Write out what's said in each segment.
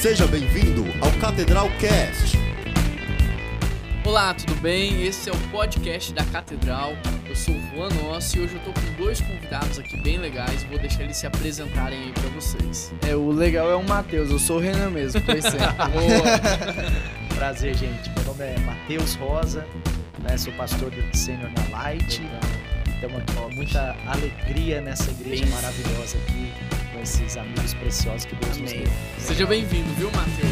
Seja bem-vindo ao Catedral Cast. Olá, tudo bem? Esse é o podcast da Catedral. Eu sou o Juan Nossi e hoje eu tô com dois convidados aqui bem legais. Vou deixar eles se apresentarem aí pra vocês. É, o legal é o Matheus, eu sou o Renan mesmo, por Boa! Prazer, gente. Meu nome é Matheus Rosa, né? sou pastor do Sênior na Light. Estamos aqui com muita alegria nessa igreja Bem- maravilhosa aqui, esses amigos preciosos que Deus nos deu. Seja bem-vindo, viu, Matheus?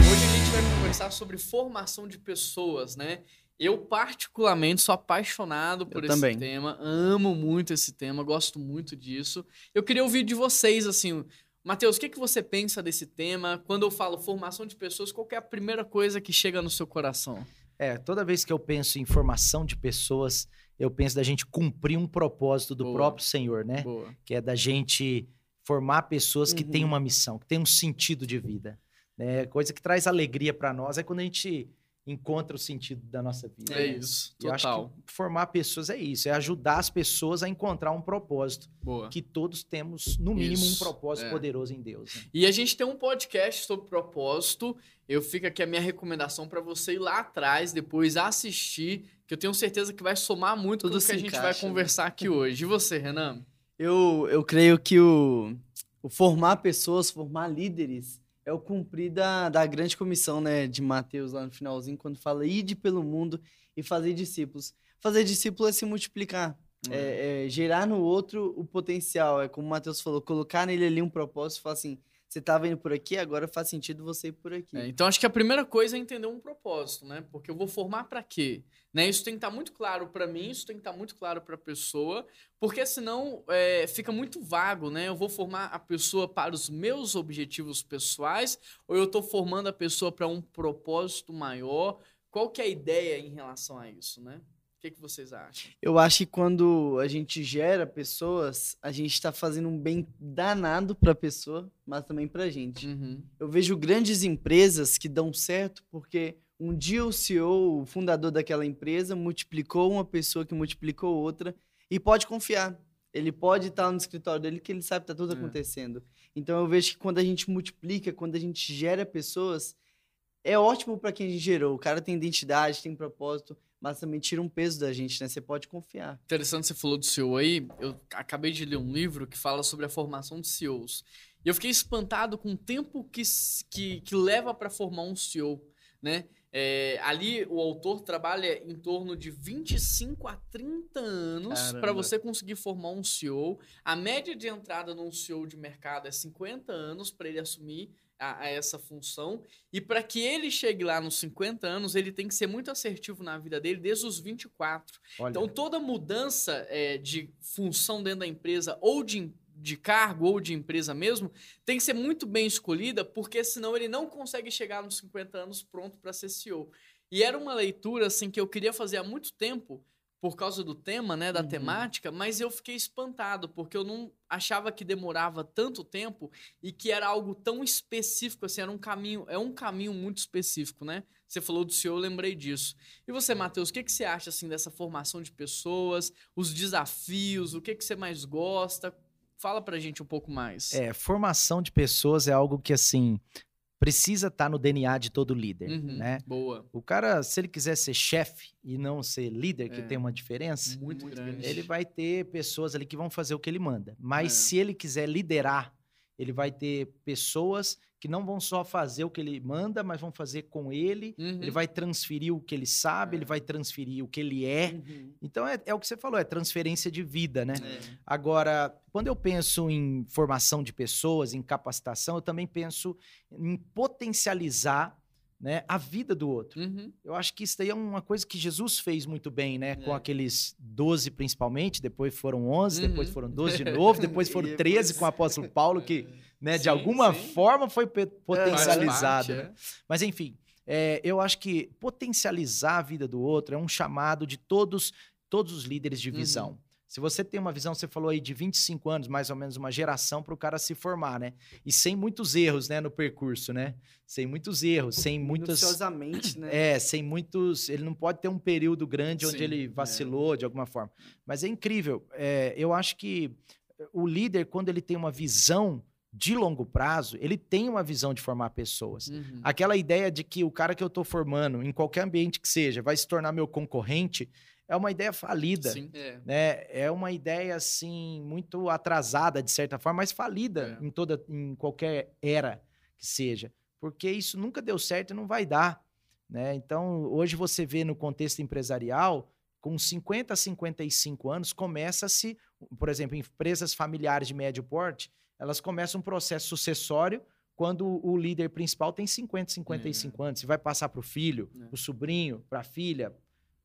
Hoje a gente vai conversar sobre formação de pessoas, né? Eu, particularmente, sou apaixonado por Eu esse também. tema, amo muito esse tema, gosto muito disso. Eu queria ouvir de vocês, assim, Matheus, o que, que você pensa desse tema? Quando eu falo formação de pessoas, qual que é a primeira coisa que chega no seu coração? É, toda vez que eu penso em formação de pessoas, eu penso da gente cumprir um propósito do Boa. próprio Senhor, né? Boa. que é da gente formar pessoas que Uhum. têm uma missão, que têm um sentido de vida. Né? Coisa que traz alegria para nós é quando a gente encontra o sentido da nossa vida. É né? isso, Eu acho total. que formar pessoas é isso, é ajudar as pessoas a encontrar um propósito, Boa. que todos temos, no mínimo, Isso, um propósito é. poderoso em Deus. né? E a gente tem um podcast sobre propósito. Eu fico aqui a minha recomendação para você ir lá atrás, depois assistir, que eu tenho certeza que vai somar muito Tudo com o que a gente vai encaixa, né? conversar aqui hoje. E você, Renan? Eu, eu creio que o, o formar pessoas, formar líderes, é o cumprir da, da grande comissão né, de Mateus lá no finalzinho, quando fala ide pelo mundo e fazer discípulos. Fazer discípulo é se multiplicar, é, é gerar no outro o potencial. É como o Mateus falou, colocar nele ali um propósito e falar assim, você estava indo por aqui, agora faz sentido você ir por aqui. É, então acho que a primeira coisa é entender um propósito, né? Porque eu vou formar para quê? Né? Isso tem que estar muito claro para mim, isso tem que estar muito claro para a pessoa, porque senão é, fica muito vago, né? Eu vou formar a pessoa para os meus objetivos pessoais ou eu estou formando a pessoa para um propósito maior? Qual que é a ideia em relação a isso, né? O que, que vocês acham? Eu acho que quando a gente gera pessoas, a gente está fazendo um bem danado para a pessoa, mas também para a gente. Uhum. Eu vejo grandes empresas que dão certo porque um dia o CEO, o fundador daquela empresa, multiplicou uma pessoa que multiplicou outra e pode confiar. Ele pode estar no escritório dele que ele sabe que está tudo É. acontecendo. Então eu vejo que quando a gente multiplica, quando a gente gera pessoas, é ótimo para quem a gente gerou. O cara tem identidade, tem propósito, mas também tira um peso da gente, né? Você pode confiar. Interessante você falou do CEO aí. Eu acabei de ler um livro que fala sobre a formação de CEOs. E eu fiquei espantado com o tempo que, que, que leva para formar um CEO, né? É, ali o autor trabalha em torno de 25 a 30 anos para você conseguir formar um CEO. A média de entrada num CEO de mercado é 50 anos para ele assumir a, a essa função. E para que ele chegue lá nos 50 anos, ele tem que ser muito assertivo na vida dele desde os 24. Olha, Então, toda mudança é, de função dentro da empresa, ou de, de cargo, ou de empresa mesmo, tem que ser muito bem escolhida, porque senão ele não consegue chegar nos 50 anos pronto para ser CEO. E era uma leitura assim que eu queria fazer há muito tempo, por causa do tema, né, da Uhum. temática, mas eu fiquei espantado, porque eu não achava que demorava tanto tempo e que era algo tão específico, assim, era um caminho, é um caminho muito específico, né? Você falou do CEO, eu lembrei disso. E você, Matheus, o que, que você acha assim dessa formação de pessoas, os desafios, o que, que você mais gosta? Fala pra gente um pouco mais. é, formação de pessoas é algo que, assim, precisa estar no DNA de todo líder, Uhum, né? Boa. O cara, se ele quiser ser chefe e não ser líder, que É. tem uma diferença, Muito, Muito grande. grande. ele vai ter pessoas ali que vão fazer o que ele manda. Mas É. se ele quiser liderar, ele vai ter pessoas que não vão só fazer o que ele manda, mas vão fazer com ele. Uhum. Ele vai transferir o que ele sabe, É. ele vai transferir o que ele é. Uhum. Então é, é o que você falou, é transferência de vida, né? É. Agora, quando eu penso em formação de pessoas, em capacitação, eu também penso em potencializar né, a vida do outro. Uhum. Eu acho que isso daí é uma coisa que Jesus fez muito bem, né? Com É. aqueles 12 principalmente, depois foram 11, depois Uhum. foram 12 de novo, depois foram E 13 depois- com o apóstolo Paulo, que né, de Sim, alguma sim. forma foi potencializado. parte, né? é. Mas enfim, é, eu acho que potencializar a vida do outro é um chamado de todos, todos os líderes de Uhum. Se você tem uma visão, você falou aí de 25 anos, mais ou menos uma geração para o cara se formar, né? E sem muitos erros, né, no percurso, né? Sem muitos erros, sem muitas né? é, sem muitos. Ele não pode ter um período grande onde Sim, ele é. vacilou de alguma forma. Mas é incrível. É, eu acho que o líder, quando ele tem uma visão de longo prazo, ele tem uma visão de formar pessoas. Uhum. Aquela ideia de que o cara que eu estou formando, em qualquer ambiente que seja, vai se tornar meu concorrente, é uma ideia falida. Sim. É. Né? É uma ideia assim muito atrasada de certa forma, mas falida É. em toda em qualquer era que seja, porque isso nunca deu certo e não vai dar, né? Então, hoje você vê no contexto empresarial, com 50 a 55 anos começa-se, por exemplo, em empresas familiares de médio porte, elas começam um processo sucessório quando o líder principal tem 50, 55 anos, e vai passar para o filho, É. para o sobrinho, para a filha,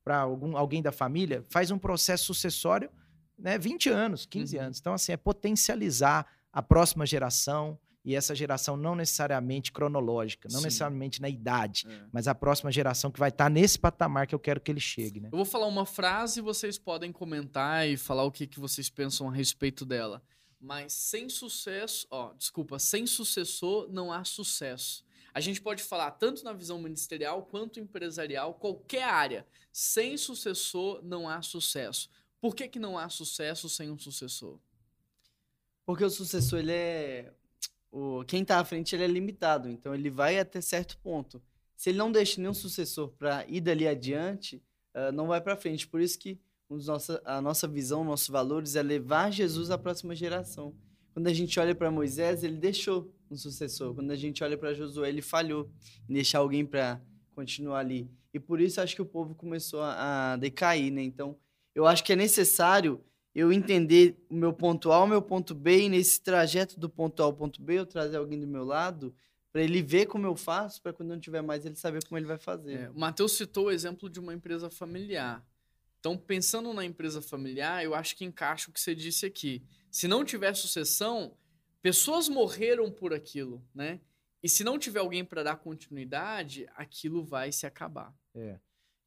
para algum alguém da família, faz um processo sucessório, né, 20 anos, 15 Uhum. anos. Então assim, é potencializar a próxima geração e essa geração não necessariamente cronológica, não Sim. necessariamente na idade, É. mas a próxima geração que vai estar nesse patamar que eu quero que ele chegue, né? Eu vou falar uma frase e vocês podem comentar e falar o que, que vocês pensam a respeito dela. Mas sem sucesso, ó, desculpa, sem sucessor não há sucesso. A gente pode falar tanto na visão ministerial quanto empresarial, qualquer área. Sem sucessor não há sucesso. Por que, que não há sucesso sem um sucessor? Porque o sucessor, ele é. O, quem tá à frente, ele é limitado. Então, ele vai até certo ponto. Se ele não deixa nenhum sucessor para ir dali adiante, ah, não vai para frente. Por isso que os nossa, a nossa visão, nossos valores é levar Jesus à próxima geração. Quando a gente olha para Moisés, ele deixou um sucessor. Quando a gente olha para Josué, ele falhou em deixar alguém para continuar ali. E por isso acho que o povo começou a, a decair, né? Então, eu acho que é necessário eu entender o meu ponto A, o meu ponto B, e nesse trajeto do ponto A ao ponto B, eu trazer alguém do meu lado, para ele ver como eu faço, para quando não tiver mais, ele saber como ele vai fazer. É, o Matheus citou o exemplo de uma empresa familiar. Então, pensando na empresa familiar, eu acho que encaixa o que você disse aqui. Se não tiver sucessão, pessoas morreram por aquilo, né? E se não tiver alguém para dar continuidade, aquilo vai se acabar. É.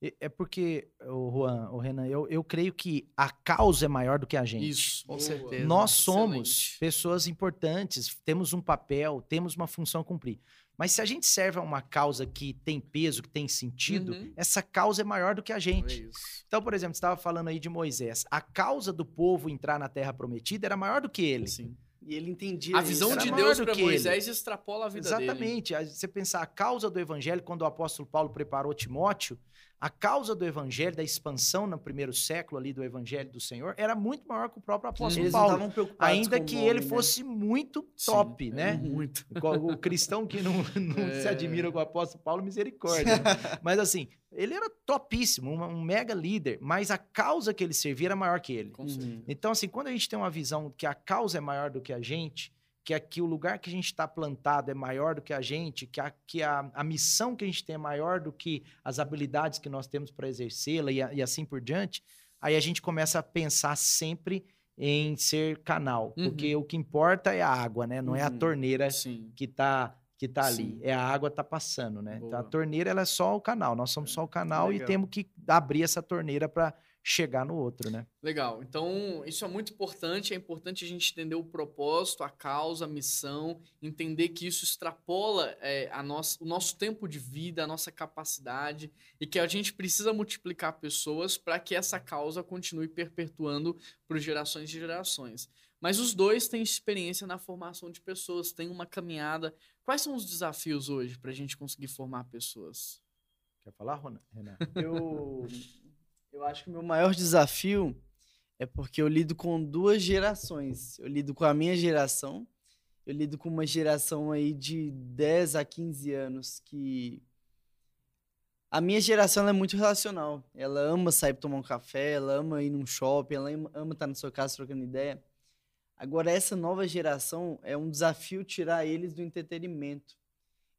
E- É porque, o Juan, o Renan, eu, eu creio que a causa é maior do que a gente. Isso, com boa. certeza. Nós somos Excelente. pessoas importantes, temos um papel, temos uma função a cumprir. Mas se a gente serve a uma causa que tem peso, que tem sentido, Uhum. essa causa é maior do que a É gente. isso. Então, por exemplo, você estava falando aí de Moisés. A causa do povo entrar na terra prometida era maior do que ele. Sim. E ele entendia A visão de Deus do para. Moisés extrapola a vida dele. Exatamente. Você pensar a causa do evangelho, quando o apóstolo Paulo preparou Timóteo, a causa do evangelho, da expansão no primeiro século ali do evangelho do Senhor, era muito maior que o próprio apóstolo Eles Paulo. Ainda que nome, ele né? fosse muito Sim, top, é né? Muito. O cristão que não, não É. se admira com o apóstolo Paulo, misericórdia. né? Mas assim, ele era topíssimo, um, um mega líder, mas a causa que ele servia era maior que ele. Uhum. Então, assim, quando a gente tem uma visão que a causa é maior do que a gente, que aqui o lugar que a gente está plantado é maior do que a gente, que, a, que a, a missão que a gente tem é maior do que as habilidades que nós temos para exercê-la e, e assim por diante, aí a gente começa a pensar sempre em ser canal, Uhum. porque o que importa é a água, né? Não é a Uhum. torneira Sim. que tá que tá ali, Sim. é a água tá passando, né? Então, a torneira ela é só o canal, nós somos só o canal e legal. temos que abrir essa torneira para chegar no outro, né? Legal. Então, isso é muito importante. É importante a gente entender o propósito, a causa, a missão, entender que isso extrapola é, a nossa, o nosso tempo de vida, a nossa capacidade, e que a gente precisa multiplicar pessoas para que essa causa continue perpetuando por gerações e gerações. Mas os dois têm experiência na formação de pessoas, têm uma caminhada. Quais são os desafios hoje para a gente conseguir formar pessoas? Quer falar, Rona- Renan? Eu, eu acho que o meu maior desafio é porque eu lido com duas gerações. Eu lido com a minha geração, eu lido com uma geração aí de 10 a 15 anos que a minha geração é muito relacional. Ela ama sair para tomar um café, ela ama ir num shopping, ela ama estar na sua casa trocando ideia. Agora essa nova geração é um desafio tirar eles do entretenimento.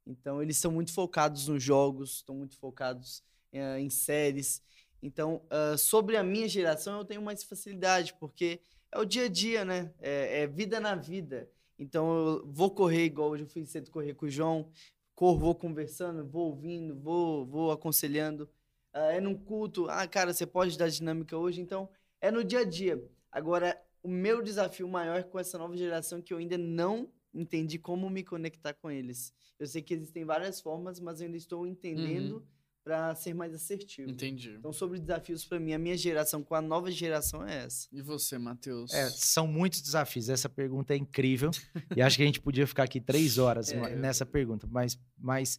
Então eles estão muito focados nos jogos, estão muito focados eh, em séries. Então, ah, sobre a minha geração, eu tenho mais facilidade, porque é o dia a dia, né? É, é vida na vida. Então, eu vou correr igual hoje eu fui cedo correr com o João, corro, vou conversando, vou ouvindo, vou, vou aconselhando. Ah, é num culto, ah, cara, você pode dar dinâmica hoje. Então, é no dia a dia. Agora, o meu desafio maior é com essa nova geração que eu ainda não entendi como me conectar com eles. Eu sei que existem várias formas, mas eu ainda estou entendendo para ser mais assertivo. Entendi. Então, sobre desafios para mim, a minha geração com a nova geração é essa. E você, Matheus? É, são muitos desafios. Essa pergunta é incrível. e acho que a gente podia ficar aqui três horas É. nessa pergunta. Mas, mas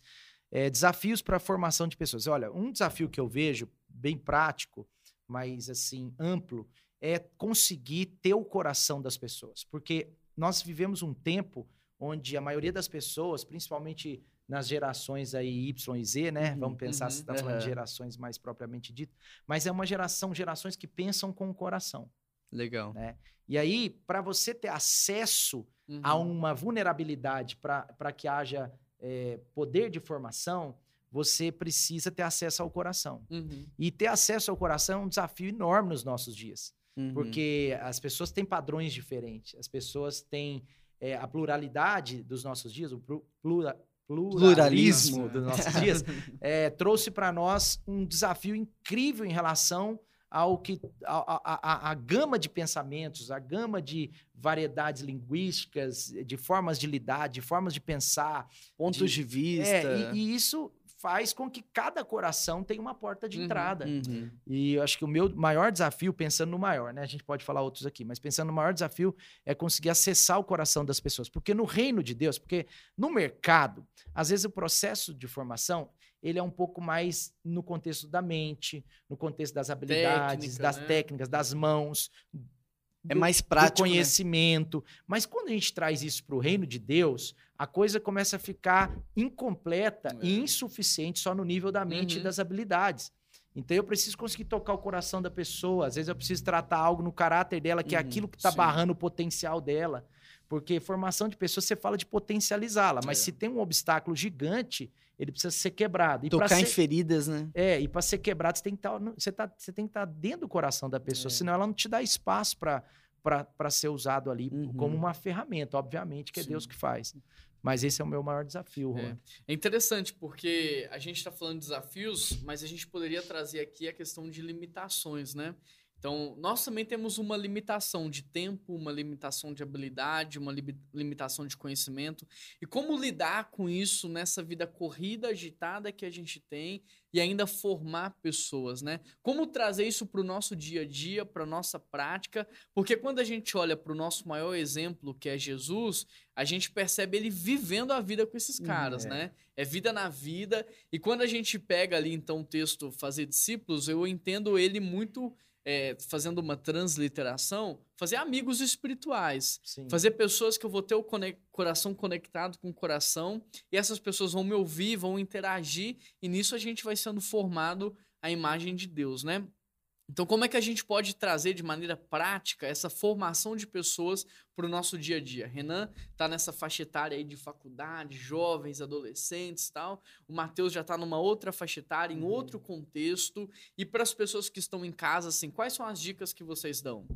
é, desafios para a formação de pessoas. Olha, um desafio que eu vejo, bem prático, mas assim, amplo, é conseguir ter o coração das pessoas. Porque nós vivemos um tempo onde a maioria das pessoas, principalmente nas gerações aí Y e Z, né? Uhum, Vamos pensar se uhum, está falando de gerações mais propriamente dito, mas é uma geração, gerações que pensam com o coração. Legal. Né? E aí, para você ter acesso Uhum. a uma vulnerabilidade para que haja é, poder de formação, você precisa ter acesso ao coração. Uhum. E ter acesso ao coração é um desafio enorme nos nossos dias. Uhum. Porque as pessoas têm padrões diferentes, as pessoas têm é, a pluralidade dos nossos dias, o plu- plura- pluralismo Pluralismo. dos nossos dias, é, trouxe para nós um desafio incrível em relação ao que a, a, a- a gama de pensamentos, a gama de variedades linguísticas, de formas de lidar, de formas de pensar, Pontos de, vista. é, e, e isso faz com que cada coração tenha uma porta de Uhum, entrada. Uhum. E eu acho que o meu maior desafio, pensando no maior, né? A gente pode falar outros aqui, mas pensando no maior desafio é conseguir acessar o coração das pessoas. Porque no reino de Deus, porque no mercado, às vezes o processo de formação, ele é um pouco mais no contexto da mente, no contexto das habilidades, Técnica, das né? técnicas, das mãos, É do- mais do prático, né? conhecimento. Mas quando a gente traz isso para o reino de Deus, a coisa começa a ficar incompleta É. e insuficiente só no nível da mente e Uhum. das habilidades. Então eu preciso conseguir tocar o coração da pessoa. Às vezes eu preciso tratar algo no caráter dela, que é Uhum, aquilo que está barrando o potencial dela. Porque formação de pessoas, você fala de potencializá-la, mas É. se tem um obstáculo gigante, ele precisa ser quebrado. E Tocar em ser- feridas, né? é, e para ser quebrado, você tem que estar você tá, você tem que estar dentro do coração da pessoa, É. senão ela não te dá espaço para ser usado ali Uhum. como uma ferramenta, obviamente, que é Sim. Deus que faz. Mas esse é o meu maior desafio, É. É interessante porque a gente está falando de desafios, mas a gente poderia trazer aqui a questão de limitações, né? Então, nós também temos uma limitação de tempo, uma limitação de habilidade, uma libi- limitação de conhecimento. E como lidar com isso nessa vida corrida, agitada que a gente tem e ainda formar pessoas, né? Como trazer isso para o nosso dia a dia, para nossa prática? Porque quando a gente olha para o nosso maior exemplo, que é Jesus, a gente percebe ele vivendo a vida com esses caras, é. né? É vida na vida. E quando a gente pega ali, então, o texto Fazer Discípulos, eu entendo ele muito, é, fazendo uma transliteração, fazer amigos espirituais. Sim. Fazer pessoas que eu vou ter o cone- coração conectado com o coração, e essas pessoas vão me ouvir, vão interagir, e nisso a gente vai sendo formado a imagem de Deus, né? Então, como é que a gente pode trazer de maneira prática essa formação de pessoas para o nosso dia a dia? Renan está nessa faixa etária aí de faculdade, jovens, adolescentes e tal. O Matheus já está numa outra faixa etária, em outro contexto. E para as pessoas que estão em casa, assim, quais são as dicas que vocês dão?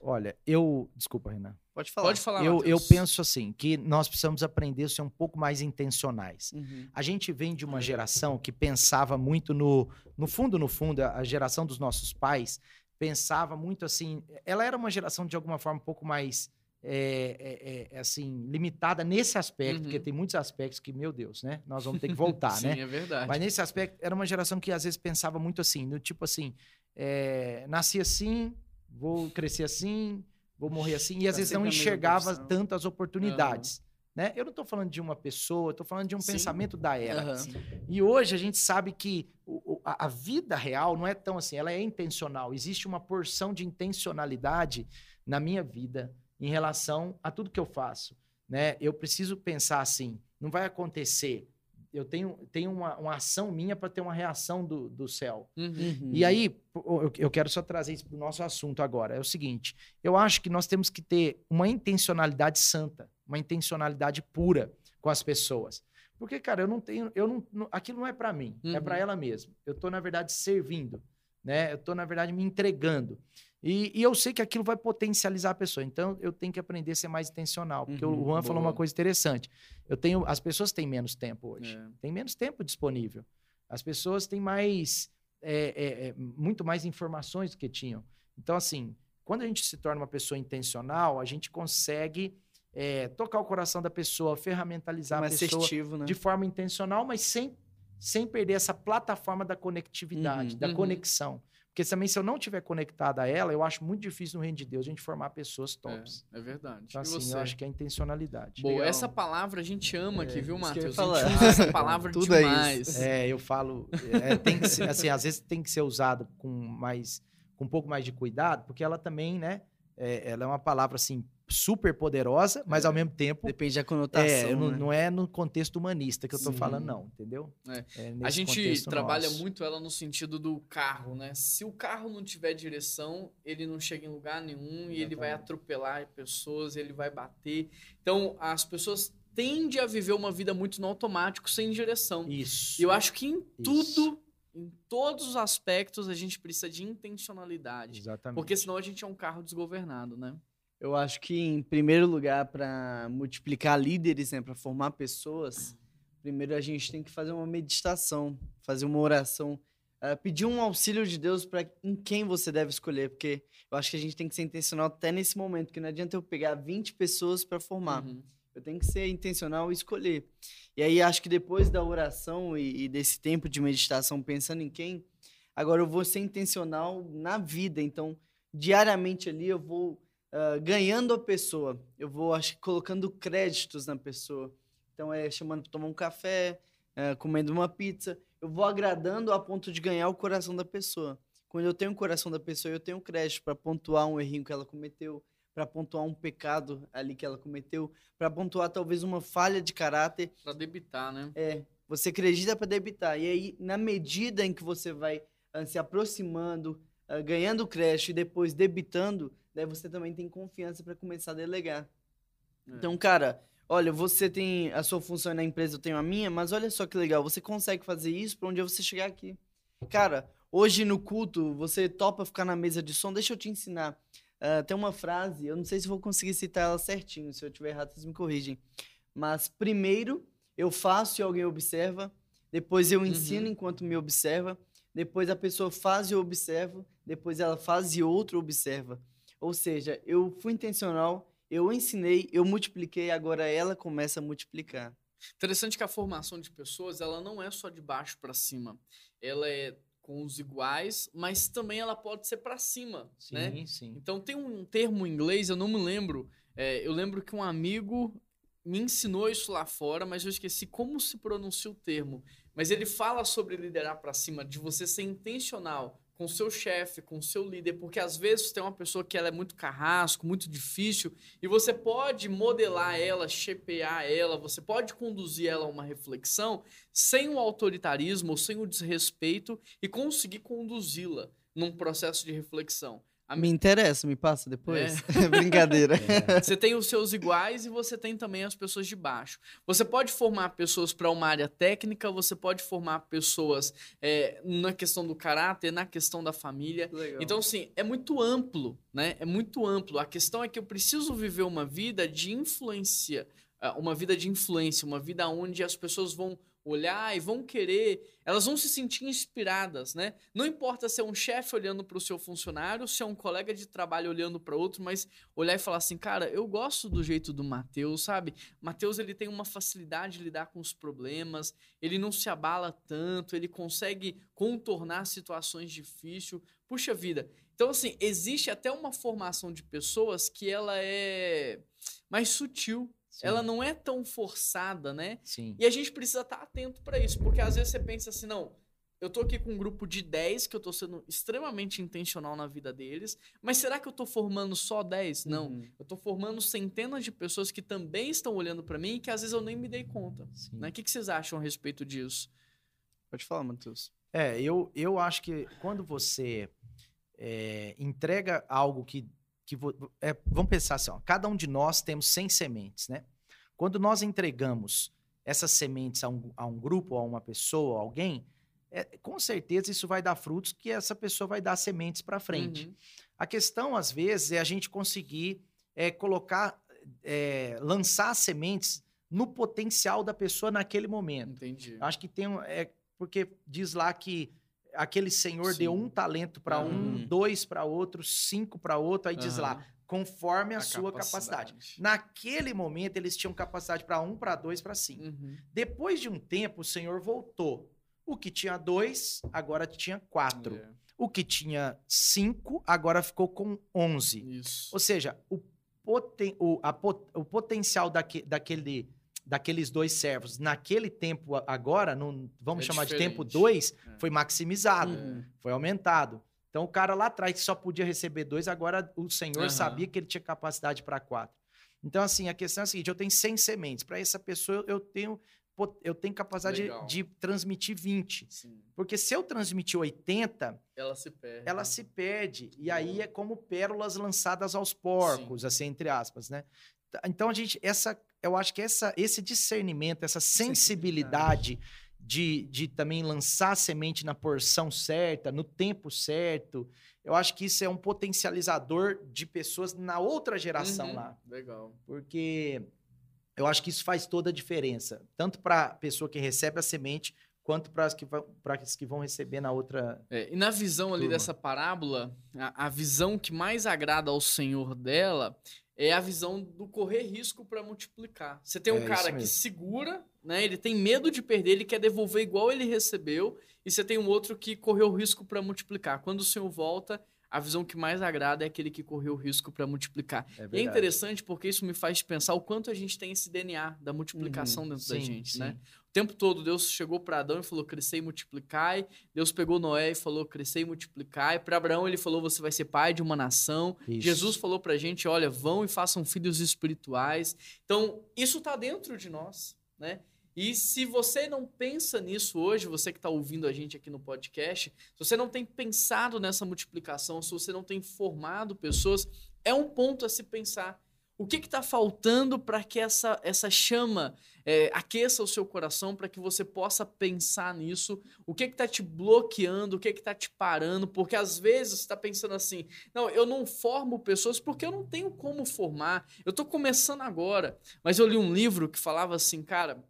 Olha, eu. Desculpa, Renan. Pode falar. Pode falar, Eu, eu penso assim, que nós precisamos aprender a ser um pouco mais intencionais. Uhum. A gente vem de uma geração que pensava muito no. No fundo, no fundo, a geração dos nossos pais pensava muito assim. Ela era uma geração, de alguma forma, um pouco mais. é, é, é, assim, limitada nesse aspecto, Uhum. porque tem muitos aspectos que, meu Deus, né? Nós vamos ter que voltar, Sim, né? é verdade. Mas nesse aspecto, era uma geração que às vezes pensava muito assim, no tipo assim, é, nasci assim, vou crescer assim, vou morrer assim, e às Tá vezes não enxergava profissão. tanto as oportunidades. Né? Eu não estou falando de uma pessoa, estou falando de um Sim. pensamento da era. Aham. E hoje a gente sabe que o- o- a, a vida real não é tão assim, ela é intencional. Existe uma porção de intencionalidade na minha vida em relação a tudo que eu faço. Né? Eu preciso pensar assim, não vai acontecer. Eu tenho, tenho uma, uma ação minha para ter uma reação do, do céu. Uhum. Uhum. E aí, eu, eu quero só trazer isso para o nosso assunto agora. É o seguinte: eu acho que nós temos que ter uma intencionalidade santa, uma intencionalidade pura com as pessoas. Porque, cara, eu não tenho. Eu não, não- aquilo não é para mim, é Uhum. para ela mesma. Eu estou, na verdade, servindo. Né? Eu estou, na verdade, me entregando. E, e eu sei que aquilo vai potencializar a pessoa. Então, eu tenho que aprender a ser mais intencional. Porque Uhum, o Juan falou uma boa. coisa interessante. Eu tenho, as pessoas têm menos tempo hoje É. tem menos tempo disponível. As pessoas têm mais, é, é, é, muito mais informações do que tinham. Então, assim, quando a gente se torna uma pessoa intencional, a gente consegue é, tocar o coração da pessoa, ferramentalizar mais a pessoa assertivo, né? de forma intencional, mas sem sem perder essa plataforma da conectividade, Uhum. da Uhum. conexão. Porque também, se eu não tiver conectado a ela, eu acho muito difícil no reino de Deus a gente formar pessoas tops. É, é verdade. Então, assim, você? eu acho que é a intencionalidade. Boa, Legal. essa palavra a gente ama aqui, É, viu, eu ia Matheus? A gente usa essa palavra Tudo é demais. isso. É, eu falo, é, tem que ser, assim, às vezes tem que ser usado com mais, com um pouco mais de cuidado, porque ela também, né, é, ela é uma palavra assim super poderosa, mas ao mesmo tempo Depende da conotação. é, não, né? não é no contexto humanista que eu tô Sim. falando, não, entendeu? É. É A gente trabalha nosso. muito ela no sentido do carro, né? Se o carro não tiver direção, ele não chega em lugar nenhum e ele vai Exatamente. atropelar pessoas, ele vai bater. Então, as pessoas tendem a viver uma vida muito no automático, sem direção. Isso. E eu acho que em Isso. tudo, em todos os aspectos, a gente precisa de intencionalidade. Exatamente. Porque senão a gente é um carro desgovernado, né? Eu acho que, em primeiro lugar, para multiplicar líderes, né, para formar pessoas, primeiro a gente tem que fazer uma meditação, fazer uma oração, eh, pedir um auxílio de Deus para em quem você deve escolher, porque eu acho que a gente tem que ser intencional até nesse momento, que não adianta eu pegar 20 pessoas para formar. Uhum. Eu tenho que ser intencional e escolher. E aí acho que depois da oração e, e desse tempo de meditação pensando em quem, agora eu vou ser intencional na vida. Então, diariamente ali eu vou ganhando a pessoa. Eu vou acho que colocando créditos na pessoa. Então é chamando para tomar um café, eh, comendo uma pizza. Eu vou agradando a ponto de ganhar o coração da pessoa. Quando eu tenho o coração da pessoa, eu tenho crédito para pontuar um errinho que ela cometeu, para pontuar um pecado ali que ela cometeu, para pontuar talvez uma falha de caráter. Pra debitar, né? É, você acredita para debitar. E aí, na medida em que você vai se aproximando, ganhando crédito e depois debitando, daí você também tem confiança para começar a delegar. É. Então, cara, olha, você tem a sua função na empresa, eu tenho a minha, mas olha só que legal, você consegue fazer isso para onde você chegar aqui. Cara, hoje no culto, você topa ficar na mesa de som, deixa eu te ensinar. Ah, tem uma frase, eu não sei se vou conseguir citar ela certinho, se eu tiver errado, vocês me corrigem. Mas primeiro eu faço e alguém observa, depois eu ensino enquanto me observa, depois a pessoa faz e eu observo, depois ela faz e outro observa. Ou seja, eu fui intencional, eu ensinei, eu multipliquei, agora ela começa a multiplicar. Interessante que a formação de pessoas, ela não é só de baixo para cima. Ela é com os iguais, mas também ela pode ser para cima, Sim, né? sim. Então tem um termo em inglês, eu não me lembro. é, eu lembro que um amigo me ensinou isso lá fora, mas eu esqueci como se pronuncia o termo. Mas ele fala sobre liderar para cima, de você ser intencional com seu chefe, com seu líder, porque às vezes tem uma pessoa que ela é muito carrasco, muito difícil, e você pode modelar ela, shapear ela, você pode conduzir ela a uma reflexão sem o autoritarismo ou sem o desrespeito e conseguir conduzi-la num processo de reflexão. A Me interessa, me passa depois. Brincadeira. É. Você tem os seus iguais e você tem também as pessoas de baixo. Você pode formar pessoas para uma área técnica, você pode formar pessoas é, na questão do caráter, na questão da família. Legal. Então, assim, é muito amplo, né? É muito amplo. A questão é que eu preciso viver uma vida de influência, ah, uma vida de influência, uma vida onde as pessoas vão olhar e vão querer, elas vão se sentir inspiradas, né? Não importa se é um chefe olhando para o seu funcionário, se é um colega de trabalho olhando para outro, mas olhar e falar assim, cara, eu gosto do jeito do Matheus, sabe? Matheus ele tem uma facilidade de lidar com os problemas, ele não se abala tanto, ele consegue contornar situações difíceis. Puxa vida. Então assim, existe até uma formação de pessoas que ela é mais sutil, Sim, ela não é tão forçada, né? Sim. E a gente precisa estar atento para isso, porque às vezes você pensa assim, não, eu tô aqui com um grupo de 10 que eu tô sendo extremamente intencional na vida deles, mas será que eu tô formando só 10? Não. Uhum. Eu tô formando centenas de pessoas que também estão olhando para mim e que às vezes eu nem me dei conta. sim. Né? O que, que vocês acham a respeito disso? Pode falar, Matheus. É, eu, eu acho que quando você é, entrega algo que. Que é, vamos pensar assim: ó, cada um de nós temos 100 sementes, né? Quando nós entregamos essas sementes a um, a um grupo, a uma pessoa, a alguém, é, com certeza isso vai dar frutos que essa pessoa vai dar sementes para frente. Uhum. A questão, às vezes, é a gente conseguir é, colocar, é, lançar as sementes no potencial da pessoa naquele momento. Entendi. Acho que tem. É, porque diz lá que aquele senhor deu Sim. um talento para um, Uhum. dois para outro, cinco para outro, aí diz lá, conforme a, sua capacidade. Naquele momento, eles tinham capacidade para um, para dois, para cinco. Uhum. Depois de um tempo, o senhor voltou. O que tinha dois, agora tinha quatro. É, O que tinha cinco, agora ficou com onze. Isso. Ou seja, o, poten- o, a pot- o potencial daque- daquele, daqueles dois servos naquele tempo agora, no, vamos É chamar de tempo diferente. dois, É. foi maximizado, Uhum. foi aumentado. Então o cara lá atrás que só podia receber dois, agora o senhor Aham. sabia que ele tinha capacidade para quatro. Então, assim, a questão é a seguinte: eu tenho 100 sementes. Para essa pessoa, eu tenho, eu tenho capacidade de, de transmitir 20. Sim. Porque se eu transmitir 80, Ela se perde. ela se perde. E aí é como pérolas lançadas aos porcos, assim, entre aspas, né? Então a gente, essa, eu acho que essa, esse discernimento, essa sensibilidade de, de também lançar a semente na porção certa, no tempo certo, eu acho que isso é um potencializador de pessoas na outra geração Uhum. lá. Legal. Porque eu acho que isso faz toda a diferença, tanto para a pessoa que recebe a semente, quanto para as que, pra as que vão receber na outra. É, e na visão ali Turma. dessa parábola, a, a visão que mais agrada ao Senhor dela é a visão do correr risco para multiplicar. Você tem um É cara que segura, né? Ele tem medo de perder, ele quer devolver igual ele recebeu, e você tem um outro que correu o risco para multiplicar. Quando o Senhor volta, a visão que mais agrada é aquele que correu o risco para multiplicar. E é interessante porque isso me faz pensar o quanto a gente tem esse DNA da multiplicação dentro da Sim, gente, sim. né? O tempo todo Deus chegou para Adão e falou: crescer e multiplicai. Deus pegou Noé e falou: crescer e multiplicai. Para Abraão ele falou: você vai ser pai de uma nação. Isso. Jesus falou pra gente: olha, vão e façam filhos espirituais. Então, isso tá dentro de nós, né? E se você não pensa nisso hoje, você que está ouvindo a gente aqui no podcast, se você não tem pensado nessa multiplicação, se você não tem formado pessoas, é um ponto a se pensar. O que está faltando para que essa, essa chama é, aqueça o seu coração, para que você possa pensar nisso? O que está te bloqueando? O que está te parando? Porque às vezes você está pensando assim: não, eu não formo pessoas porque eu não tenho como formar. Eu estou começando agora. Mas eu li um livro que falava assim, cara,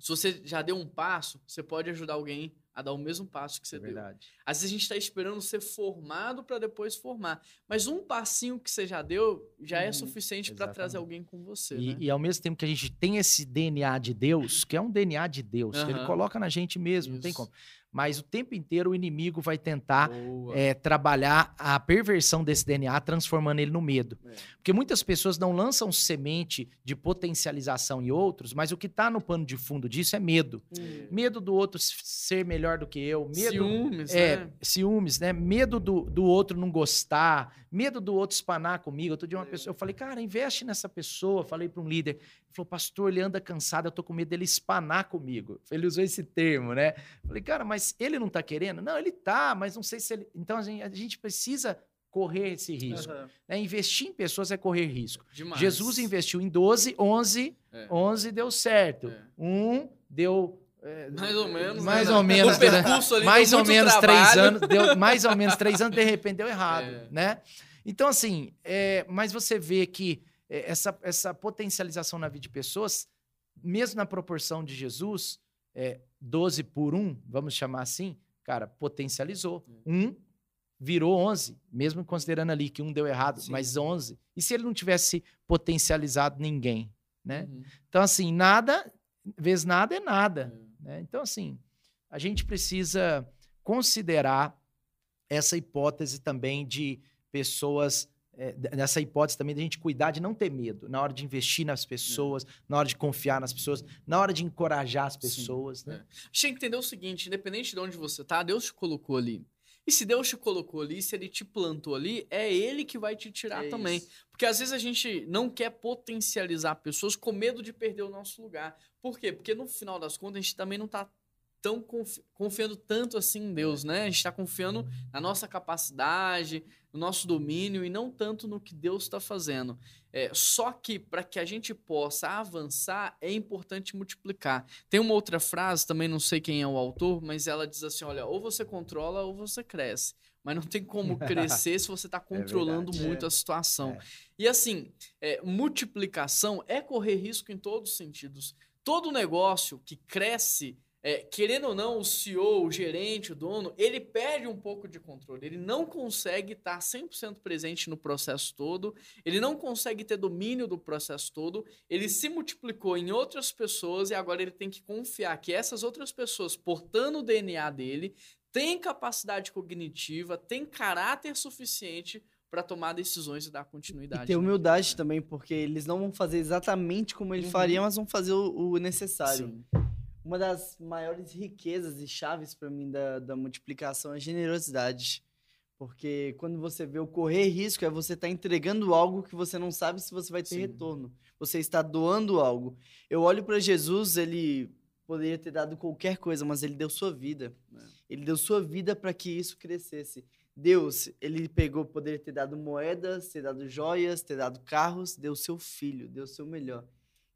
se você já deu um passo, você pode ajudar alguém a dar o mesmo passo que você É deu. Às vezes a gente está esperando ser formado para depois formar. Mas um passinho que você já deu já é Uhum, suficiente para trazer alguém com você. E, né? e ao mesmo tempo que a gente tem esse DNA de Deus, que é um DNA de Deus, que ele coloca na gente mesmo, não tem Isso. como. Mas o tempo inteiro o inimigo vai tentar é, trabalhar a perversão desse DNA, transformando ele no medo. É. Porque muitas pessoas não lançam semente de potencialização em outros, mas o que está no pano de fundo disso é medo. É. Medo do outro ser melhor do que eu, medo Ciúmes, é, né? ciúmes, né? Medo do, do outro não gostar, medo do outro espanar comigo. Outro dia uma É. pessoa, eu falei, cara, investe nessa pessoa. Falei para um líder, falou, pastor, ele anda cansado, eu tô com medo dele espanar comigo. Ele usou esse termo, né? Falei, cara, mas ele não tá querendo? Não, ele tá, mas não sei se ele. Então a gente, a gente precisa correr esse risco. Aham. né? Investir em pessoas é correr risco. Demais. Jesus investiu em 12, 11, É. 11 deu certo. É. Um deu. é, Mais ou menos. mais né? ou menos, ali mais ou menos três trabalho. anos, deu mais ou menos três anos, de repente deu errado, É. né? Então, assim, é, mas você vê que essa, essa potencialização na vida de pessoas, mesmo na proporção de Jesus, é, 12 por 1, vamos chamar assim, cara, potencializou. É. Um virou 11, mesmo considerando ali que um deu errado, Sim. mas 11. E se ele não tivesse potencializado ninguém, né? Uhum. Então, assim, nada, vezes nada é nada. É. né? Então, assim, a gente precisa considerar essa hipótese também de pessoas. É, nessa hipótese também de a gente cuidar de não ter medo na hora de investir nas pessoas, na hora de confiar nas pessoas, na hora de encorajar as Sim, pessoas, né? é. A gente tem que entender o seguinte: independente de onde você tá, Deus te colocou ali. E se Deus te colocou ali, se ele te plantou ali, é ele que vai te tirar É também. isso. Porque às vezes a gente não quer potencializar pessoas com medo de perder o nosso lugar. Por quê? Porque no final das contas a gente também não tá tão confi- confiando tanto assim em Deus, né? A gente está confiando na nossa capacidade, no nosso domínio e não tanto no que Deus está fazendo. É, só que para que a gente possa avançar é importante multiplicar. Tem uma outra frase, também não sei quem é o autor, mas ela diz assim: olha, ou você controla ou você cresce. Mas não tem como crescer se você está controlando verdade. muito É. a situação. É. E assim, é, multiplicação é correr risco em todos os sentidos. Todo negócio que cresce é, querendo ou não, o CEO, o gerente, o dono, ele perde um pouco de controle. Ele não consegue estar 100% presente no processo todo, ele não consegue ter domínio do processo todo, ele se multiplicou em outras pessoas e agora ele tem que confiar que essas outras pessoas, portando o DNA dele, têm capacidade cognitiva, têm caráter suficiente para tomar decisões e dar continuidade. E ter né? humildade também, porque eles não vão fazer exatamente como ele Uhum. faria, mas vão fazer o, o necessário. Sim. Uma das maiores riquezas e chaves para mim da, da multiplicação é a generosidade. Porque quando você vê o correr risco, é você estar entregando algo que você não sabe se você vai ter Sim. retorno. Você está doando algo. Eu olho para Jesus, ele poderia ter dado qualquer coisa, mas ele deu sua vida. É. Ele deu sua vida para que isso crescesse. Deus, ele pegou, poderia ter dado moedas, ter dado joias, ter dado carros, deu seu filho, deu seu melhor.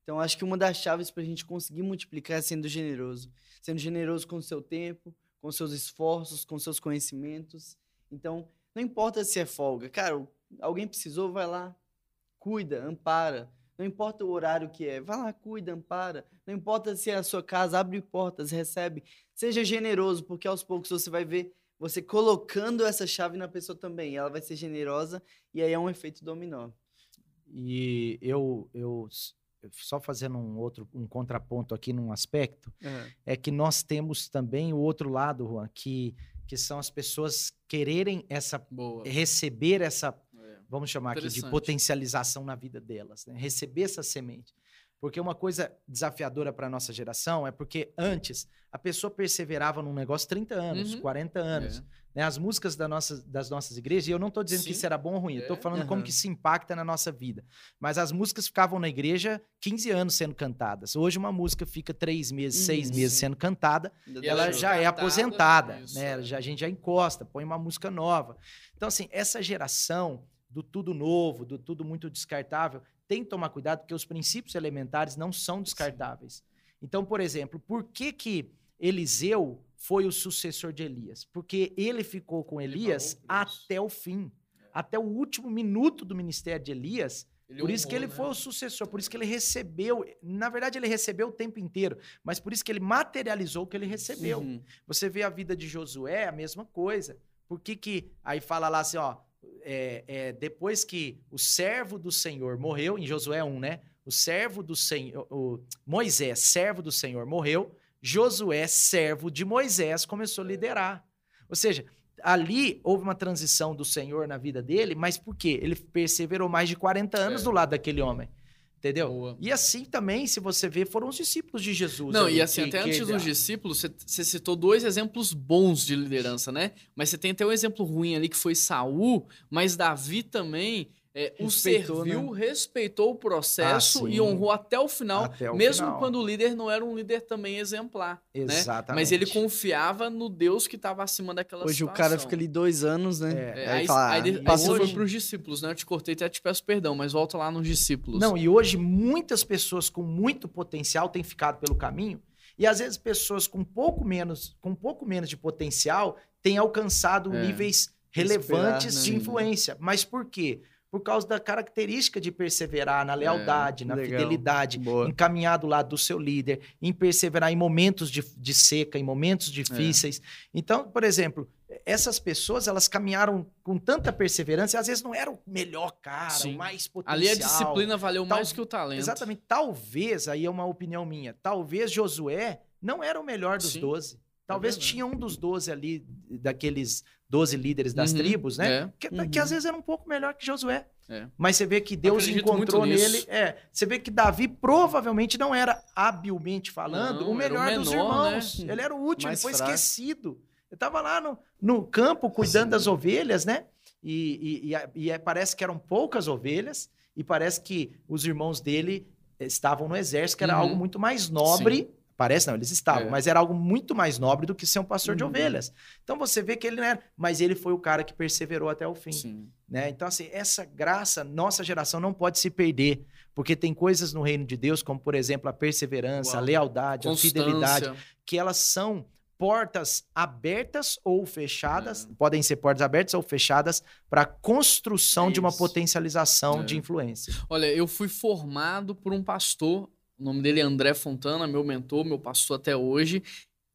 Então, acho que uma das chaves para a gente conseguir multiplicar é sendo generoso. Sendo generoso com o seu tempo, com seus esforços, com seus conhecimentos. Então, não importa se é folga. Cara, alguém precisou, vai lá, cuida, ampara. Não importa o horário que é, vai lá, cuida, ampara. Não importa se é a sua casa, abre portas, recebe. Seja generoso, porque aos poucos você vai ver você colocando essa chave na pessoa também. Ela vai ser generosa e aí é um efeito dominó. E eu, eu só fazendo um outro um contraponto aqui num aspecto, é que nós temos também o outro lado, Juan, que, que são as pessoas quererem essa Boa. receber essa, É. vamos chamar aqui de potencialização na vida delas, né? receber essa semente. Porque uma coisa desafiadora para a nossa geração é porque antes a pessoa perseverava num negócio 30 anos, Uhum. 40 anos. É. né? As músicas da nossa, das nossas igrejas, e eu não estou dizendo que Sim. isso era bom ou ruim, eu estou É. falando como Aham. que isso impacta na nossa vida. Mas as músicas ficavam na igreja 15 anos sendo cantadas. Hoje uma música fica três meses, Uhum, seis meses sim. sendo cantada, E ela já é descartada, aposentada, isso, né? é. Já, a gente já encosta, põe uma música nova. Então, assim, essa geração do tudo novo, do tudo muito descartável, tem que tomar cuidado porque os princípios elementares não são descartáveis. Então, por exemplo, por que que Eliseu foi o sucessor de Elias? Porque ele ficou com Elias até o fim. Até o último minuto do ministério de Elias, Ele por isso que honrou, ele né? foi o sucessor, por isso que ele recebeu. Na verdade, ele recebeu o tempo inteiro, mas por isso que ele materializou o que ele recebeu. Uhum. Você vê a vida de Josué, a mesma coisa. Por que que... Aí fala lá assim, ó... é, é, depois que o servo do Senhor morreu, em Josué 1, né? O servo do Senhor... O Moisés, servo do Senhor, morreu. Josué, servo de Moisés, começou a liderar. Ou seja, ali houve uma transição do Senhor na vida dele, mas por quê? Ele perseverou mais de 40 anos É. do lado daquele homem. Entendeu? Boa. E assim também, se você ver, foram os discípulos de Jesus. Não, ali e assim, que- até que- antes dos discípulos, você- você citou dois exemplos bons de liderança, né? Mas você tem até um exemplo ruim ali que foi Saul, mas Davi também é, o Respeitou, serviu, respeitou o processo Ah, e honrou até o final, Até o mesmo final. quando o líder não era um líder também exemplar. né? Exatamente. Mas ele confiava no Deus que estava acima daquela Hoje situação. o cara fica ali dois anos, né? É. É, Aí aí, fala, aí, "Ah, passou você foi para os discípulos, né? Eu te cortei, até te peço perdão, mas volta lá nos discípulos. Não, e hoje muitas pessoas com muito potencial têm ficado pelo caminho e às vezes pessoas com pouco menos, com pouco menos de potencial têm alcançado É. níveis relevantes né? de influência. Mas por quê? Por causa da característica de perseverar na lealdade, na legal. fidelidade, Boa. em caminhar do lado do seu líder, em perseverar em momentos de, de seca, em momentos difíceis. Então, por exemplo, essas pessoas, elas caminharam com tanta perseverança, e às vezes não era o melhor cara, Sim. o mais potencial. Ali a disciplina valeu Tal- mais que o talento. Exatamente. Talvez, aí é uma opinião minha, talvez Josué não era o melhor dos doze. Talvez verdade. tinha um dos doze ali, daqueles doze líderes das Uhum, tribos, né? é. Que, Uhum. que às vezes era um pouco melhor que Josué. É. Mas você vê que Deus Acredito encontrou nele. É, você vê que Davi provavelmente não era habilmente falando Não, o era o melhor dos menor, irmãos. né? Ele era o último, Mais ele foi fraco. esquecido. Ele estava lá no, no campo cuidando das ovelhas, né? E, e- e e é- parece que eram poucas ovelhas, e parece que os irmãos dele estavam no exército, que era Uhum. algo muito mais nobre. Parece não, eles estavam, É. mas era algo muito mais nobre do que ser um pastor de Uhum. ovelhas. Então você vê que ele não era, mas ele foi o cara que perseverou até o fim Sim. né? Então, assim, essa graça, nossa geração não pode se perder, porque tem coisas no reino de Deus, como, por exemplo, a perseverança, a Uau. lealdade, a fidelidade, Constância. que elas são portas abertas ou fechadas, É. podem ser portas abertas ou fechadas para a construção É de uma potencialização É. de influência. Olha, eu fui formado por um pastor, o nome dele é André Fontana, meu mentor, meu pastor até hoje.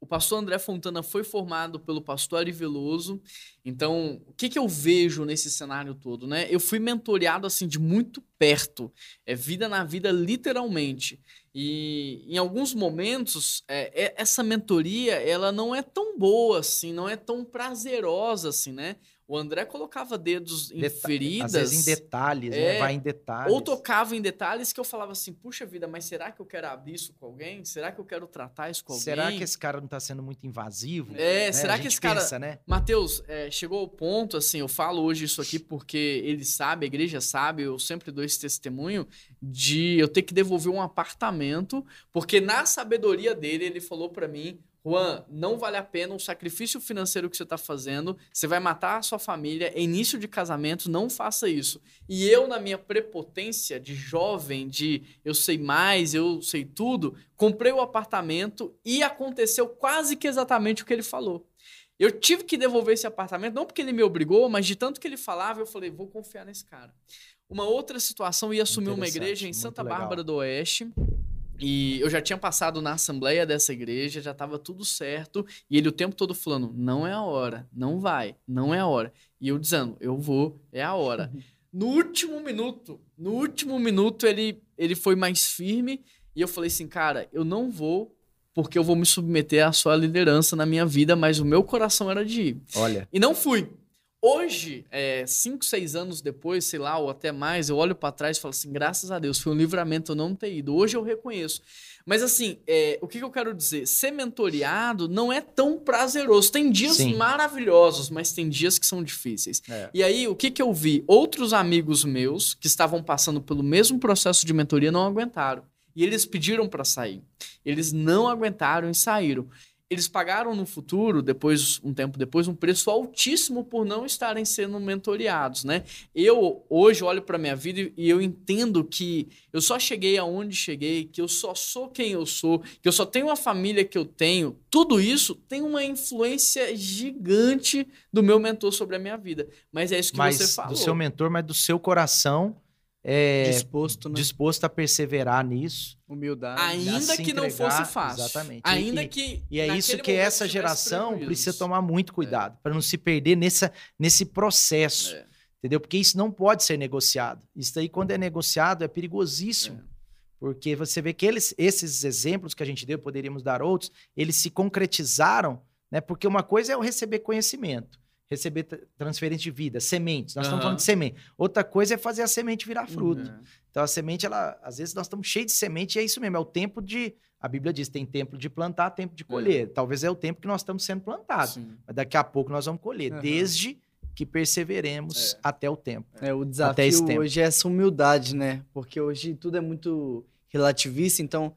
o pastor André Fontana foi formado pelo pastor Ari Veloso. Então, o que, que eu vejo nesse cenário todo, né? Eu fui mentoreado assim de muito perto. É vida na vida, literalmente. E em alguns momentos, é, é, essa mentoria, ela não é tão boa assim, não é tão prazerosa assim, né? O André colocava dedos em Deta feridas. Às vezes em detalhes, É, né? Vai em detalhes. Ou tocava em detalhes que eu falava assim, puxa vida, mas será que eu quero abrir isso com alguém? Será que eu quero tratar isso com alguém? Será que esse cara não tá sendo muito invasivo? É, Né? será que esse cara- pensa, né? Mateus, é, chegou ao ponto, assim, eu falo hoje isso aqui porque ele sabe, a igreja sabe, eu sempre dou esse testemunho de eu ter que devolver um apartamento, porque na sabedoria dele, ele falou pra mim, Juan, não vale a pena o sacrifício financeiro que você tá fazendo, você vai matar a sua família, é início de casamento, não faça isso. E eu, na minha prepotência de jovem, de eu sei mais, eu sei tudo, comprei o apartamento e aconteceu quase que exatamente o que ele falou. Eu tive que devolver esse apartamento, não porque ele me obrigou, mas de tanto que ele falava, eu falei, vou confiar nesse cara. Uma outra situação, ia assumir uma igreja em Santa legal. Bárbara do Oeste. E eu já tinha passado na assembleia dessa igreja, já estava tudo certo. E ele o tempo todo falando: não é a hora, não vai, não é a hora. E eu dizendo: eu vou, é a hora. No último minuto, no último minuto, ele, ele foi mais firme. E eu falei assim: cara, eu não vou, porque eu vou me submeter à sua liderança na minha vida, mas o meu coração era de ir. Olha, E não fui. Hoje, é, cinco, seis anos depois, sei lá, ou até mais, eu olho pra trás e falo assim, graças a Deus, foi um livramento eu não ter ido. Hoje eu reconheço. Mas assim, é, o que, que eu quero dizer? Ser mentoreado não é tão prazeroso. Tem dias Sim. maravilhosos, mas tem dias que são difíceis. É. E aí, o que, que eu vi? Outros amigos meus que estavam passando pelo mesmo processo de mentoria não aguentaram. E eles pediram para sair. Eles não aguentaram e saíram. Eles pagaram no futuro, depois um tempo depois, um preço altíssimo por não estarem sendo mentoreados, né? Eu hoje olho para minha vida e eu entendo que eu só cheguei aonde cheguei, que eu só sou quem eu sou, que eu só tenho a família que eu tenho. Tudo isso tem uma influência gigante do meu mentor sobre a minha vida. Mas é isso que mas você falou. do seu mentor, mas do seu coração é, Disposto, né? disposto a perseverar nisso. Humildade. Ainda que não entregar, fosse fácil. exatamente. Ainda E- que. E é isso que essa geração precisa tomar muito cuidado, para não se perder nessa, nesse processo. É. Entendeu? Porque isso não pode ser negociado. Isso aí, quando é negociado, é perigosíssimo. Porque você vê que eles, esses exemplos que a gente deu, poderíamos dar outros, eles se concretizaram, né? Porque uma coisa é eu receber conhecimento, receber tra- transferência de vida, sementes. Nós estamos Aham. falando de semente. Outra coisa é fazer a semente virar fruto. É. Então a semente, ela, às vezes nós estamos cheios de semente e é isso mesmo, é o tempo de. A Bíblia diz: tem tempo de plantar, tempo de colher. Talvez é o tempo que nós estamos sendo plantados. Sim. Mas daqui a pouco nós vamos colher, desde que perseveremos É. até o tempo. É, o desafio esse tempo. hoje é essa humildade, né? Porque hoje tudo é muito relativista, então,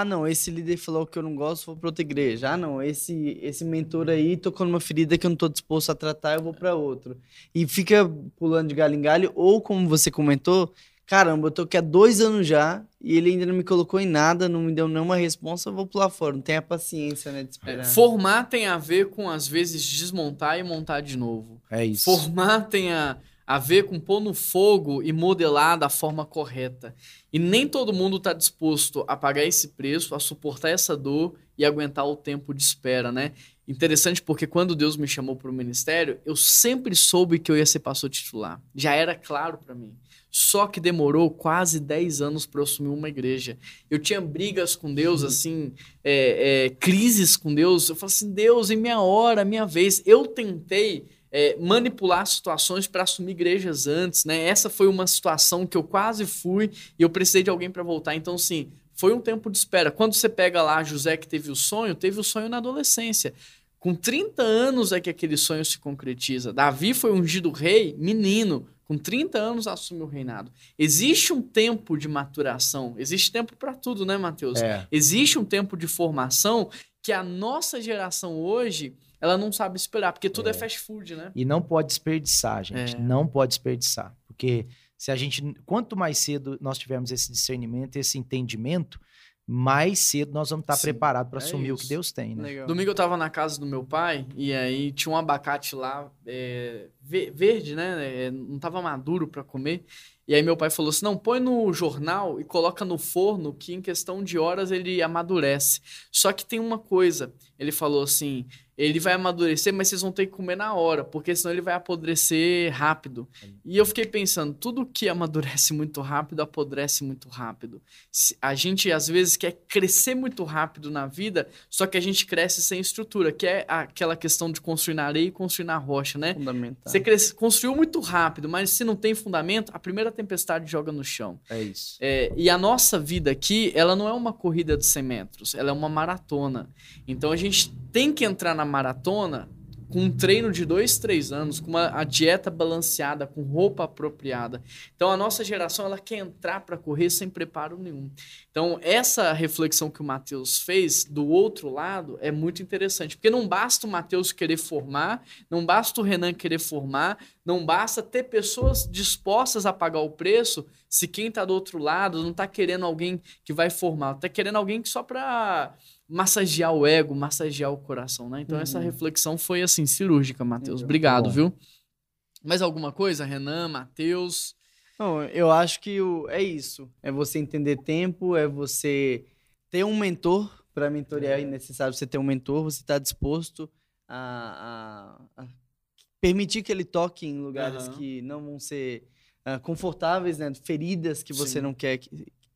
ah, não, esse líder falou que eu não gosto, vou para outra igreja. Ah, não, esse esse mentor aí tocou numa ferida que eu não tô disposto a tratar, eu vou para outro. E fica pulando de galho em galho, ou como você comentou, caramba, eu tô aqui há dois anos já e ele ainda não me colocou em nada, não me deu nenhuma resposta, eu vou pular fora. Não tem a paciência, né, de esperar. formar tem a ver com, às vezes, desmontar e montar de novo. É isso. Formar tem a, a ver com pôr no fogo e modelar da forma correta. E nem todo mundo está disposto a pagar esse preço, a suportar essa dor e aguentar o tempo de espera, né? Interessante porque quando Deus me chamou para o ministério, eu sempre soube que eu ia ser pastor titular. Já era claro para mim. Só que demorou quase 10 anos para eu assumir uma igreja. Eu tinha brigas com Deus, assim, é, é, crises com Deus. Eu falei assim: Deus, em minha hora, minha vez. Eu tentei é, manipular situações para assumir igrejas antes, né? Essa foi uma situação que eu quase fui e eu precisei de alguém para voltar. Então, sim, foi um tempo de espera. Quando você pega lá José que teve o sonho, teve o sonho na adolescência. Com 30 anos é que aquele sonho se concretiza. Davi foi ungido rei, menino. Com 30 anos assume o reinado. Existe um tempo de maturação. Existe tempo para tudo, né, Mateus? É. Existe um tempo de formação que a nossa geração hoje, ela não sabe esperar, porque tudo é, É. fast food, né? E não pode desperdiçar, gente. É. Não pode desperdiçar. Porque se a gente. Quanto mais cedo nós tivermos esse discernimento, esse entendimento, mais cedo nós vamos estar Sim, preparados para é assumir o isso. que Deus tem, né? Legal. Domingo eu tava na casa do meu pai e aí tinha um abacate lá, é, ve- verde, né? É, não tava maduro para comer. E aí meu pai falou assim: não, põe no jornal e coloca no forno que em questão de horas ele amadurece. Só que tem uma coisa, ele falou assim: ele vai amadurecer, mas vocês vão ter que comer na hora, porque senão ele vai apodrecer rápido. E eu fiquei pensando, tudo que amadurece muito rápido, apodrece muito rápido. A gente, às vezes, quer crescer muito rápido na vida, só que a gente cresce sem estrutura, que é aquela questão de construir na areia e construir na rocha, né? Fundamental. Você cresce, construiu muito rápido, mas se não tem fundamento, a primeira tempestade joga no chão. É isso. É, e a nossa vida aqui, ela não é uma corrida de 100 metros, ela é uma maratona. Então a gente tem que entrar na maratona com um treino de dois, três anos, com uma a dieta balanceada, com roupa apropriada. Então a nossa geração ela quer entrar para correr sem preparo nenhum. Então essa reflexão que o Matheus fez do outro lado é muito interessante, porque não basta o Matheus querer formar, não basta o Renan querer formar, não basta ter pessoas dispostas a pagar o preço se quem está do outro lado não está querendo alguém que vai formar, está querendo alguém que só para massagear o ego, massagear o coração, né? Então uhum. essa reflexão foi assim cirúrgica, Matheus. Obrigado, viu? Mais alguma coisa, Renan, Matheus? Não, eu acho que o, é isso. É você entender tempo, é você ter um mentor. Para mentorear é necessário você ter um mentor, você estar tá disposto a, a, a, permitir que ele toque em lugares uhum. que não vão ser uh, confortáveis, né? Feridas que você Sim. não quer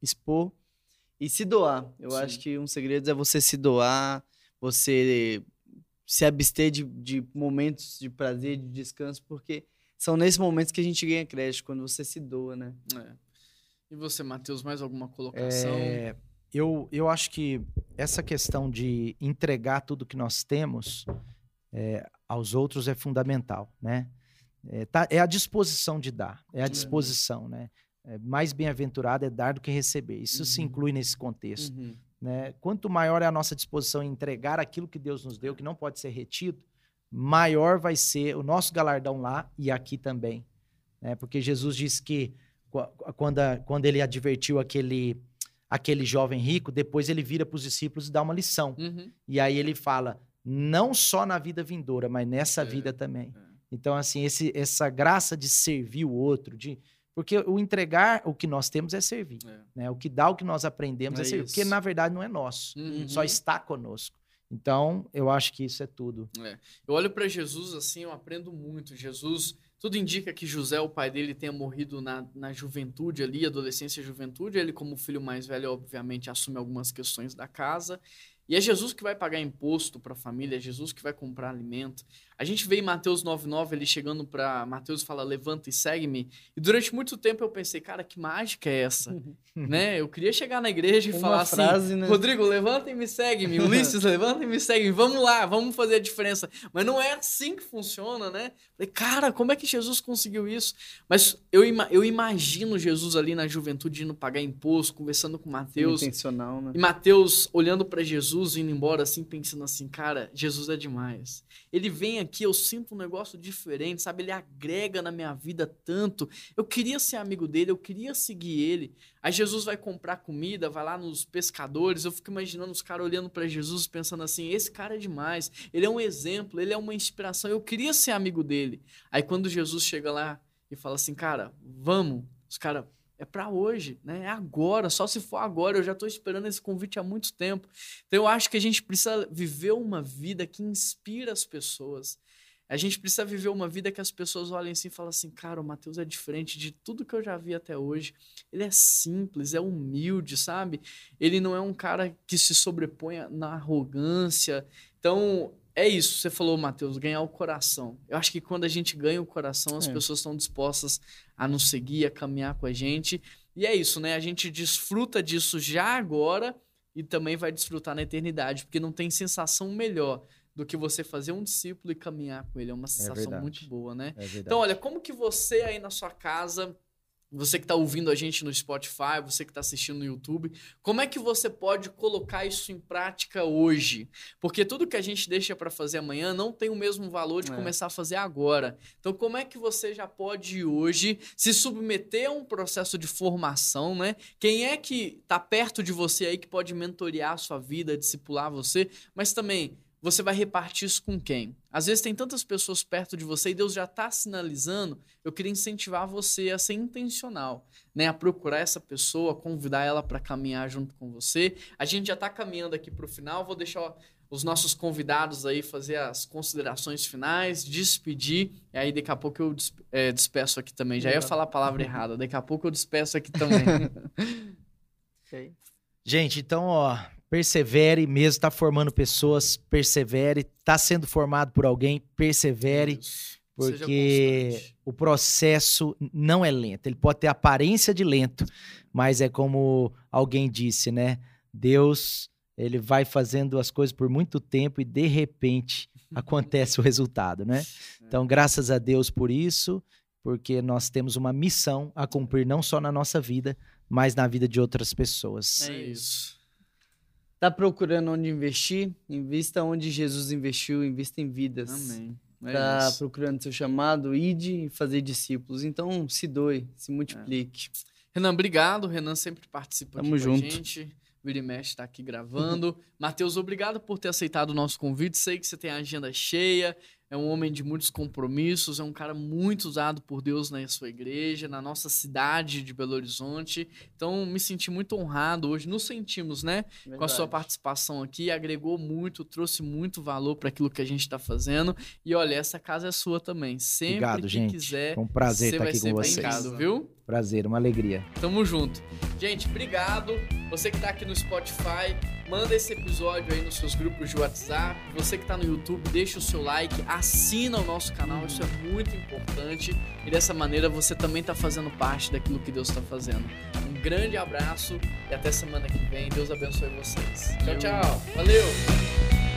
expor. E se doar. Eu Sim. acho que um segredo é você se doar, você se abster de, de momentos de prazer, de descanso, porque são nesses momentos que a gente ganha crédito, quando você se doa, né? É. E você, Matheus, mais alguma colocação? É, eu, eu acho que essa questão de entregar tudo que nós temos é, aos outros é fundamental, né? É, tá, é a disposição de dar, é a uhum. disposição, né? É, mais bem-aventurado é dar do que receber. Isso uhum. se inclui nesse contexto. Uhum. Né? Quanto maior é a nossa disposição em entregar aquilo que Deus nos deu, que não pode ser retido, maior vai ser o nosso galardão lá e aqui também. Né? Porque Jesus disse que quando, a, quando ele advertiu aquele, aquele jovem rico, depois ele vira para os discípulos e dá uma lição. Uhum. E aí ele fala, não só na vida vindoura, mas nessa é, vida também. É. Então, assim, esse, essa graça de servir o outro, de, porque o entregar o que nós temos é servir. É. Né? O que dá o que nós aprendemos é, é servir. Isso. Porque, na verdade, não é nosso. Uhum. Só está conosco. Então, eu acho que isso é tudo. É. Eu olho para Jesus assim, eu aprendo muito. Jesus, tudo indica que José, o pai dele, tenha morrido na, na juventude ali, adolescência e juventude. Ele, como filho mais velho, obviamente, assume algumas questões da casa. E é Jesus que vai pagar imposto para a família, é Jesus que vai comprar alimento. A gente vê em Mateus 9,9 ele chegando para Mateus e fala: Levanta e segue-me. E durante muito tempo eu pensei, cara, que mágica é essa? né? Eu queria chegar na igreja e Uma falar assim, frase, assim: né? Rodrigo, levanta e me segue-me. Ulisses, levanta e me segue-me. Vamos lá, vamos fazer a diferença. Mas não é assim que funciona, né? Falei, cara, como é que Jesus conseguiu isso? Mas eu, eu imagino Jesus ali na juventude indo pagar imposto, conversando com Mateus. Intencional, né? E Mateus olhando para Jesus, indo embora assim, pensando assim: cara, Jesus é demais. Ele vem aqui, eu sinto um negócio diferente, sabe? Ele agrega na minha vida tanto. Eu queria ser amigo dele, eu queria seguir ele. Aí Jesus vai comprar comida, vai lá nos pescadores. Eu fico imaginando os caras olhando para Jesus pensando assim: esse cara é demais, ele é um exemplo, ele é uma inspiração. Eu queria ser amigo dele. Aí quando Jesus chega lá e fala assim: cara, vamos, os caras é para hoje, né? É agora, só se for agora. Eu já estou esperando esse convite há muito tempo. Então eu acho que a gente precisa viver uma vida que inspira as pessoas. A gente precisa viver uma vida que as pessoas olhem assim e falem assim, cara, o Mateus é diferente de tudo que eu já vi até hoje. Ele é simples, é humilde, sabe? Ele não é um cara que se sobrepõe na arrogância. Então, é isso, você falou, Matheus, ganhar o coração. Eu acho que quando a gente ganha o coração, as é. pessoas estão dispostas a nos seguir, a caminhar com a gente. E é isso, né? A gente desfruta disso já agora e também vai desfrutar na eternidade, porque não tem sensação melhor do que você fazer um discípulo e caminhar com ele. É uma é sensação é muito boa, né? É então, olha, como que você aí na sua casa você que está ouvindo a gente no Spotify, você que está assistindo no YouTube, como é que você pode colocar isso em prática hoje? Porque tudo que a gente deixa para fazer amanhã não tem o mesmo valor de é. começar a fazer agora. Então, como é que você já pode hoje se submeter a um processo de formação, né? Quem é que está perto de você aí que pode mentorear a sua vida, discipular você, mas também você vai repartir isso com quem? Às vezes tem tantas pessoas perto de você e Deus já está sinalizando. Eu queria incentivar você a ser intencional, né? A procurar essa pessoa, convidar ela para caminhar junto com você. A gente já está caminhando aqui para o final. Vou deixar os nossos convidados aí fazer as considerações finais, despedir. E aí daqui a pouco eu é, despeço aqui também. Já ia falar a palavra errada. Daqui a pouco eu despeço aqui também. okay. Gente, então, ó, persevere mesmo, está formando pessoas, persevere, está sendo formado por alguém, persevere, Isso. porque o processo não é lento. Ele pode ter aparência de lento, mas é como alguém disse, né? Deus, ele vai fazendo as coisas por muito tempo e de repente acontece o resultado, né? Então, graças a Deus por isso, porque nós temos uma missão a cumprir não só na nossa vida, mas na vida de outras pessoas. É isso. Tá procurando onde investir? Invista onde Jesus investiu, invista em vidas. Amém. É tá isso. procurando seu chamado, ide e fazer discípulos. Então, se doe, se multiplique. É. Renan, obrigado. Renan sempre participa Tamo junto. com a gente. Vira e mexe está aqui gravando. Matheus, obrigado por ter aceitado o nosso convite. Sei que você tem a agenda cheia é um homem de muitos compromissos, é um cara muito usado por Deus na sua igreja, na nossa cidade de Belo Horizonte. Então, me senti muito honrado hoje, nos sentimos, né? Verdade. Com a sua participação aqui, agregou muito, trouxe muito valor para aquilo que a gente está fazendo. E olha, essa casa é sua também. Sempre Obrigado, que gente. quiser, Foi um prazer estar aqui com vocês. Casa, viu? Prazer, uma alegria. Tamo junto. Gente, obrigado. Você que está aqui no Spotify, manda esse episódio aí nos seus grupos de WhatsApp. Você que está no YouTube, deixa o seu like, assina o nosso canal, isso é muito importante. E dessa maneira você também está fazendo parte daquilo que Deus está fazendo. Um grande abraço e até semana que vem. Deus abençoe vocês. Tchau, tchau. Valeu!